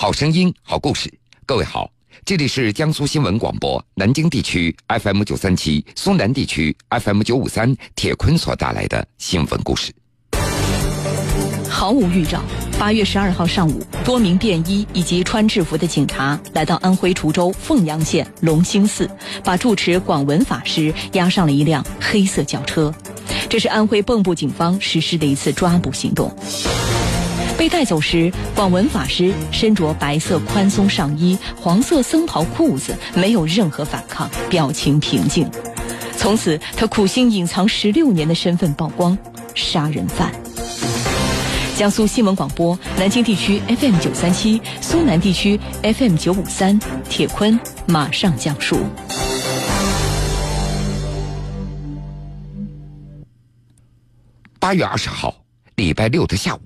好声音，好故事。各位好，这里是江苏新闻广播南京地区 FM 九三七、苏南地区 FM 九五三，铁坤所带来的新闻故事。毫无预兆，八月十二号上午，多名便衣以及穿制服的警察来到安徽滁州凤阳县龙兴寺，把住持广文法师押上了一辆黑色轿车。这是安徽蚌埠警方实施的一次抓捕行动。被带走时，广文法师身着白色宽松上衣、黄色僧袍裤子，没有任何反抗，表情平静。从此，他苦心隐藏十六年的身份曝光——杀人犯。江苏新闻广播南京地区 FM 九三七，苏南地区 FM 九五三，铁坤马上讲述。八月二十号，礼拜六的下午。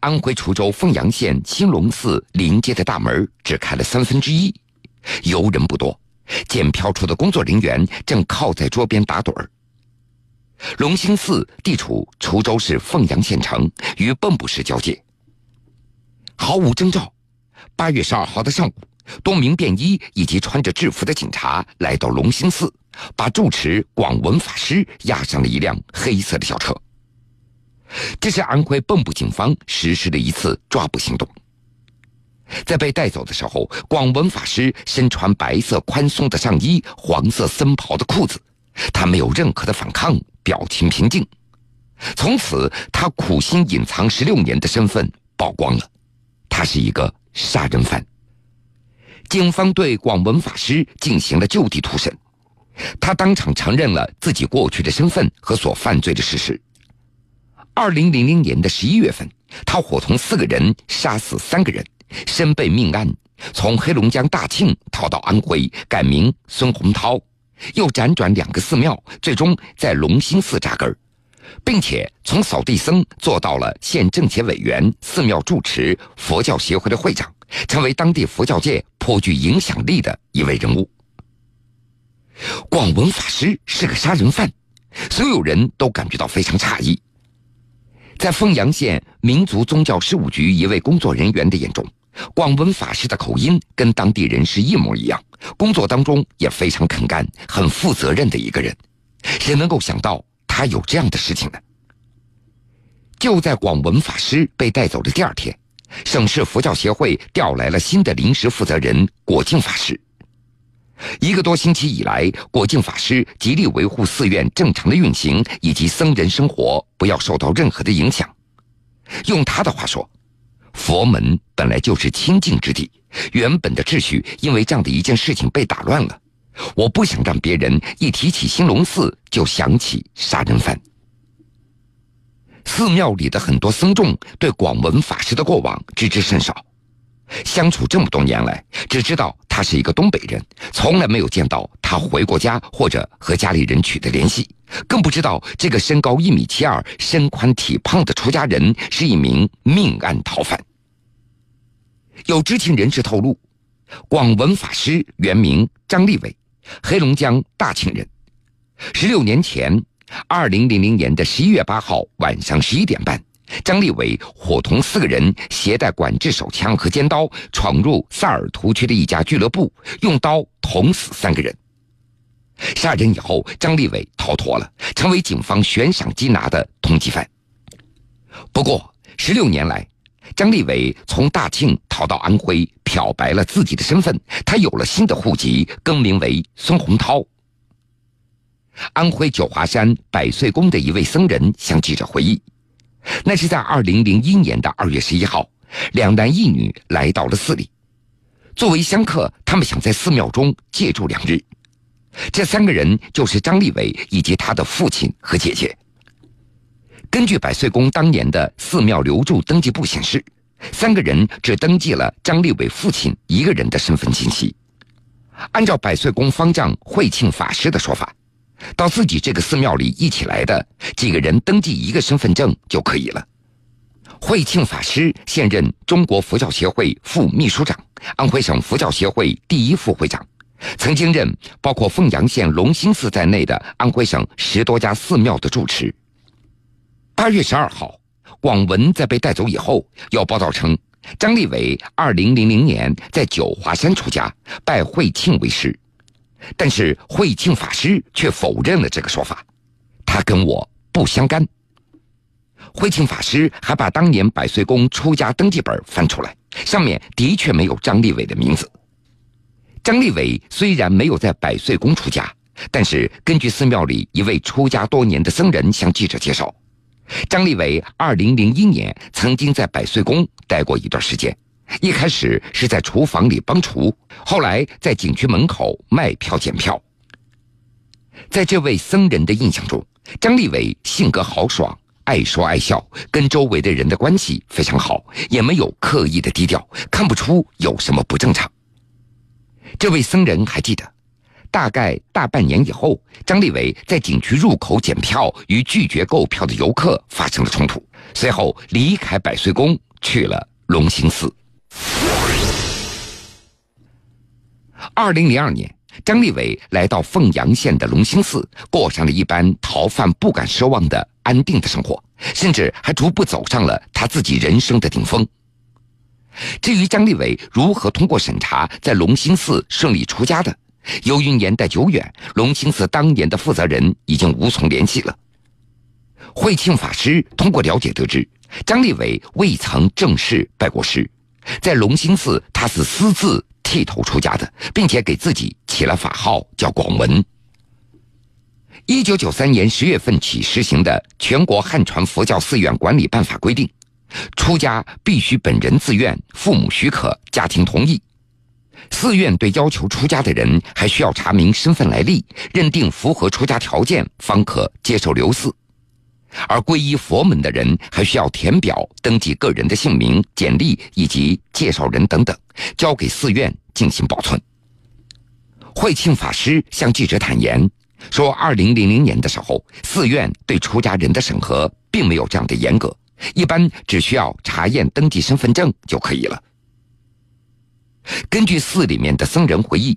安徽滁州凤阳县兴隆寺临街的大门只开了三分之一，游人不多。检票处的工作人员正靠在桌边打盹儿。龙兴寺地处滁州市凤阳县城，与蚌埠市交界。毫无征兆，八月十二号的上午，多名便衣以及穿着制服的警察来到龙兴寺，把住持广文法师押上了一辆黑色的小车。这是安徽蚌埠警方实施的一次抓捕行动。在被带走的时候，广文法师身穿白色宽松的上衣、黄色僧袍的裤子，他没有任何的反抗，表情平静。从此，他苦心隐藏十六年的身份曝光了，他是一个杀人犯。警方对广文法师进行了就地突审，他当场承认了自己过去的身份和所犯罪的事实。二零零零年的十一月份，他伙同四个人杀死三个人，身被命案，从黑龙江大庆逃到安徽，改名孙洪涛，又辗转两个寺庙，最终在龙兴寺扎根，并且从扫地僧做到了县政协委员、寺庙住持、佛教协会的会长，成为当地佛教界颇具影响力的一位人物。广文法师是个杀人犯，所有人都感觉到非常诧异。在凤阳县民族宗教事务局一位工作人员的眼中，广文法师的口音跟当地人是一模一样，工作当中也非常肯干、很负责任的一个人。谁能够想到他有这样的事情呢？就在广文法师被带走的第二天，省市佛教协会调来了新的临时负责人果净法师。一个多星期以来，果净法师极力维护寺院正常的运行以及僧人生活不要受到任何的影响。用他的话说：“佛门本来就是清净之地，原本的秩序因为这样的一件事情被打乱了。我不想让别人一提起兴隆寺就想起杀人犯。”寺庙里的很多僧众对广文法师的过往知之甚少。相处这么多年来，只知道他是一个东北人，从来没有见到他回过家或者和家里人取得联系，更不知道这个身高一米七二、身宽体胖的出家人是一名命案逃犯。有知情人士透露，广文法师原名张立伟，黑龙江大庆人。十六年前，二零零零年的十一月八号晚上十一点半。张立伟伙同四个人携带管制手枪和尖刀，闯入萨尔图区的一家俱乐部，用刀捅死三个人。杀人以后，张立伟逃脱了，成为警方悬赏缉拿的通缉犯。不过，十六年来，张立伟从大庆逃到安徽，漂白了自己的身份，他有了新的户籍，更名为孙洪涛。安徽九华山百岁宫的一位僧人向记者回忆。那是在二零零一年的二月十一号，两男一女来到了寺里。作为香客，他们想在寺庙中借住两日。这三个人就是张立伟以及他的父亲和姐姐。根据百岁宫当年的寺庙留住登记簿显示，三个人只登记了张立伟父亲一个人的身份信息。按照百岁宫方丈慧庆法师的说法。到自己这个寺庙里一起来的几个人登记一个身份证就可以了。慧庆法师现任中国佛教协会副秘书长、安徽省佛教协会第一副会长，曾经任包括凤阳县龙兴寺在内的安徽省十多家寺庙的住持。八月十二号，广文在被带走以后，有报道称张立伟二零零零年在九华山出家，拜慧庆为师，但是慧庆法师却否认了这个说法，他跟我不相干。慧庆法师还把当年百岁宫出家登记本翻出来，上面的确没有张立伟的名字。张立伟虽然没有在百岁宫出家，但是根据寺庙里一位出家多年的僧人向记者介绍。张立伟二零零一年曾经在百岁宫待过一段时间，一开始是在厨房里帮厨，后来在景区门口卖票检票。在这位僧人的印象中，张立伟性格豪爽，爱说爱笑，跟周围的人的关系非常好，也没有刻意的低调，看不出有什么不正常。这位僧人还记得。大概大半年以后，张立伟在景区入口检票，与拒绝购票的游客发生了冲突，随后离开百岁宫，去了龙兴寺。二零零二年，张立伟来到凤阳县的龙兴寺，过上了一般逃犯不敢奢望的安定的生活，甚至还逐步走上了他自己人生的顶峰。至于张立伟如何通过审查在龙兴寺顺利出家的？由于年代久远，龙兴寺当年的负责人已经无从联系了。慧庆法师通过了解得知，张立伟未曾正式拜过师，在龙兴寺他是私自剃头出家的，并且给自己起了法号叫广文。一九九三年十月份起实行的《全国汉传佛教寺院管理办法》规定，出家必须本人自愿、父母许可、家庭同意。寺院对要求出家的人还需要查明身份来历，认定符合出家条件，方可接受留寺；而皈依佛门的人还需要填表登记个人的姓名、简历以及介绍人等等，交给寺院进行保存。慧庆法师向记者坦言说：“二零零零年的时候，寺院对出家人的审核并没有这样的严格，一般只需要查验登记身份证就可以了。”根据寺里面的僧人回忆，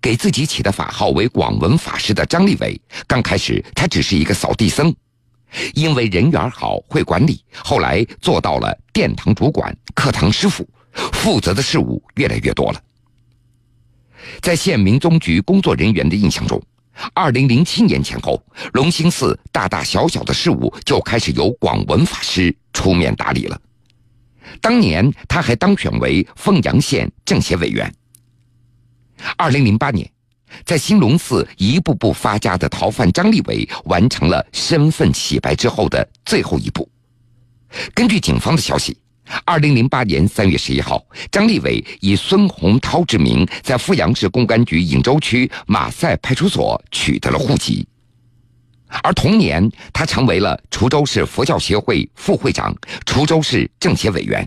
给自己起的法号为广文法师的张立伟，刚开始他只是一个扫地僧，因为人缘好、会管理，后来做到了殿堂主管、课堂师傅，负责的事务越来越多了。在县民宗局工作人员的印象中，二零零七年前后，龙兴寺大大小小的事务就开始由广文法师出面打理了。当年他还当选为凤阳县政协委员。二零零八年，在兴隆寺一步步发家的逃犯张立伟完成了身份洗白之后的最后一步。根据警方的消息，二零零八年三月十一号，张立伟以孙洪涛之名在阜阳市公安局颍州区马赛派出所取得了户籍。而同年，他成为了滁州市佛教协会副会长、滁州市政协委员。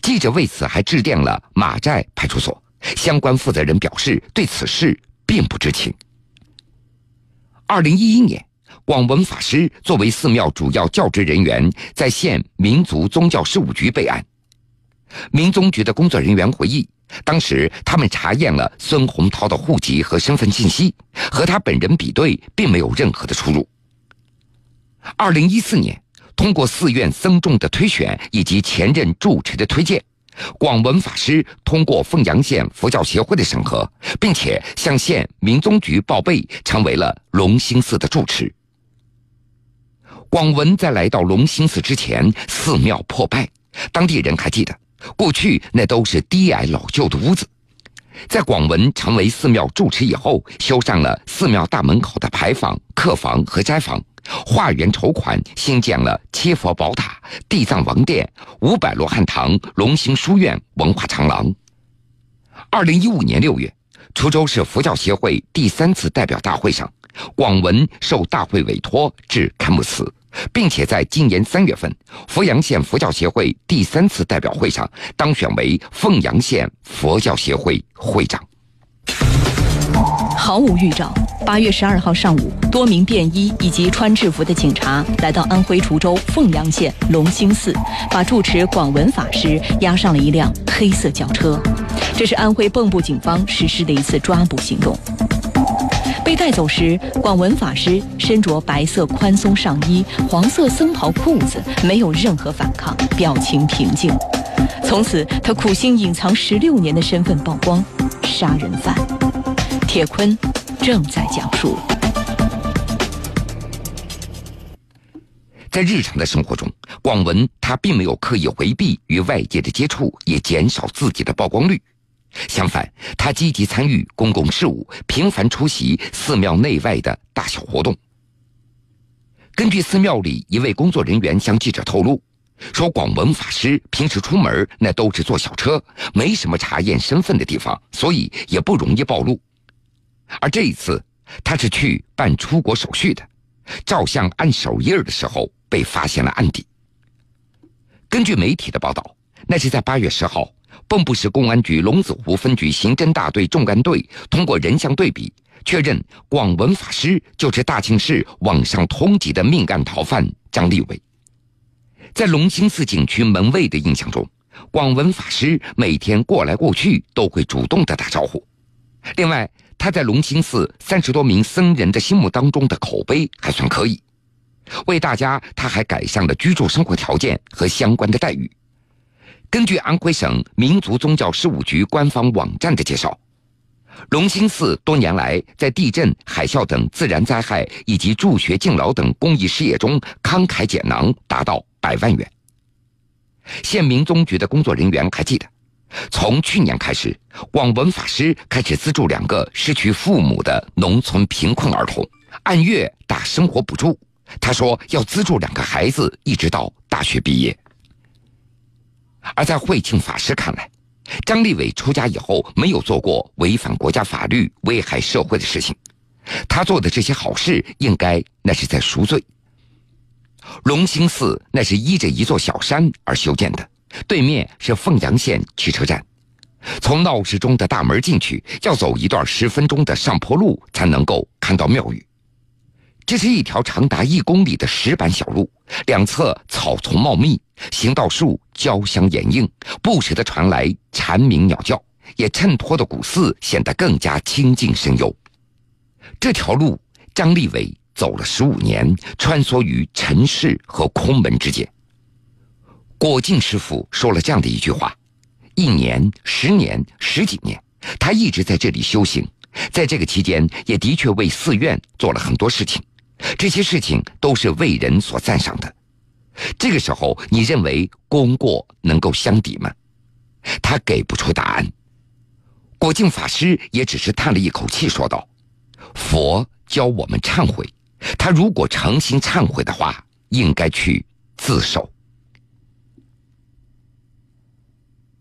记者为此还致电了马寨派出所，相关负责人表示对此事并不知情。二零一一年，广文法师作为寺庙主要教职人员，在县民族宗教事务局备案。民宗局的工作人员回忆。当时他们查验了孙洪涛的户籍和身份信息，和他本人比对，并没有任何的出入。二零一四年，通过寺院僧众的推选以及前任住持的推荐，广文法师通过凤阳县佛教协会的审核，并且向县民宗局报备，成为了龙兴寺的住持。广文在来到龙兴寺之前，寺庙破败，当地人还记得。过去那都是低矮老旧的屋子，在广文成为寺庙住持以后，修缮了寺庙大门口的牌坊、客房和斋房，化缘筹款，新建了七佛宝塔、地藏王殿、五百罗汉堂、龙兴书院、文化长廊。二零一五年六月，滁州市佛教协会第三次代表大会上，广文受大会委托致开幕词。并且在今年三月份，阜阳县佛教协会第三次代表会上当选为凤阳县佛教协会会长。毫无预兆，八月十二号上午，多名便衣以及穿制服的警察来到安徽滁州凤阳县龙兴寺，把住持广文法师押上了一辆黑色轿车。这是安徽蚌埠警方实施的一次抓捕行动。被带走时，广文法师身着白色宽松上衣、黄色僧袍裤子，没有任何反抗，表情平静。从此，他苦心隐藏十六年的身份曝光，杀人犯。铁坤正在讲述。在日常的生活中，广文他并没有刻意回避与外界的接触，也减少自己的曝光率。相反，他积极参与公共事务，频繁出席寺庙内外的大小活动。根据寺庙里一位工作人员向记者透露，说广文法师平时出门那都是坐小车，没什么查验身份的地方，所以也不容易暴露。而这一次，他是去办出国手续的，照相按手印的时候。被发现了案底。根据媒体的报道，那是在八月十号，蚌埠市公安局龙子湖分局刑侦大队重案队通过人像对比，确认广文法师就是大庆市网上通缉的命案逃犯张立伟。在龙兴寺景区门卫的印象中，广文法师每天过来过去都会主动的打招呼。另外，他在龙兴寺三十多名僧人的心目当中的口碑还算可以。为大家，他还改善了居住生活条件和相关的待遇。根据安徽省民族宗教事务局官方网站的介绍，龙兴寺多年来在地震、海啸等自然灾害以及助学敬老等公益事业中慷慨解囊，达到百万元。县民宗局的工作人员还记得，从去年开始，广文法师开始资助两个失去父母的农村贫困儿童，按月打生活补助。他说要资助两个孩子一直到大学毕业，而在慧庆法师看来，张立伟出家以后没有做过违反国家法律、危害社会的事情，他做的这些好事应该那是在赎罪。龙兴寺那是依着一座小山而修建的，对面是凤阳县汽车站，从闹市中的大门进去要走一段十分钟的上坡路才能够看到庙宇。这是一条长达一公里的石板小路，两侧草丛茂密，行道树交相掩映，不时地传来蝉鸣鸟叫，也衬托的古寺显得更加清静深幽。这条路，张立伟走了十五年，穿梭于尘世和空门之间。果敬师傅说了这样的一句话：一年、十年、十几年，他一直在这里修行，在这个期间，也的确为寺院做了很多事情。这些事情都是为人所赞赏的。这个时候，你认为功过能够相抵吗？他给不出答案。果敬法师也只是叹了一口气，说道：“佛教我们忏悔，他如果诚心忏悔的话，应该去自首。”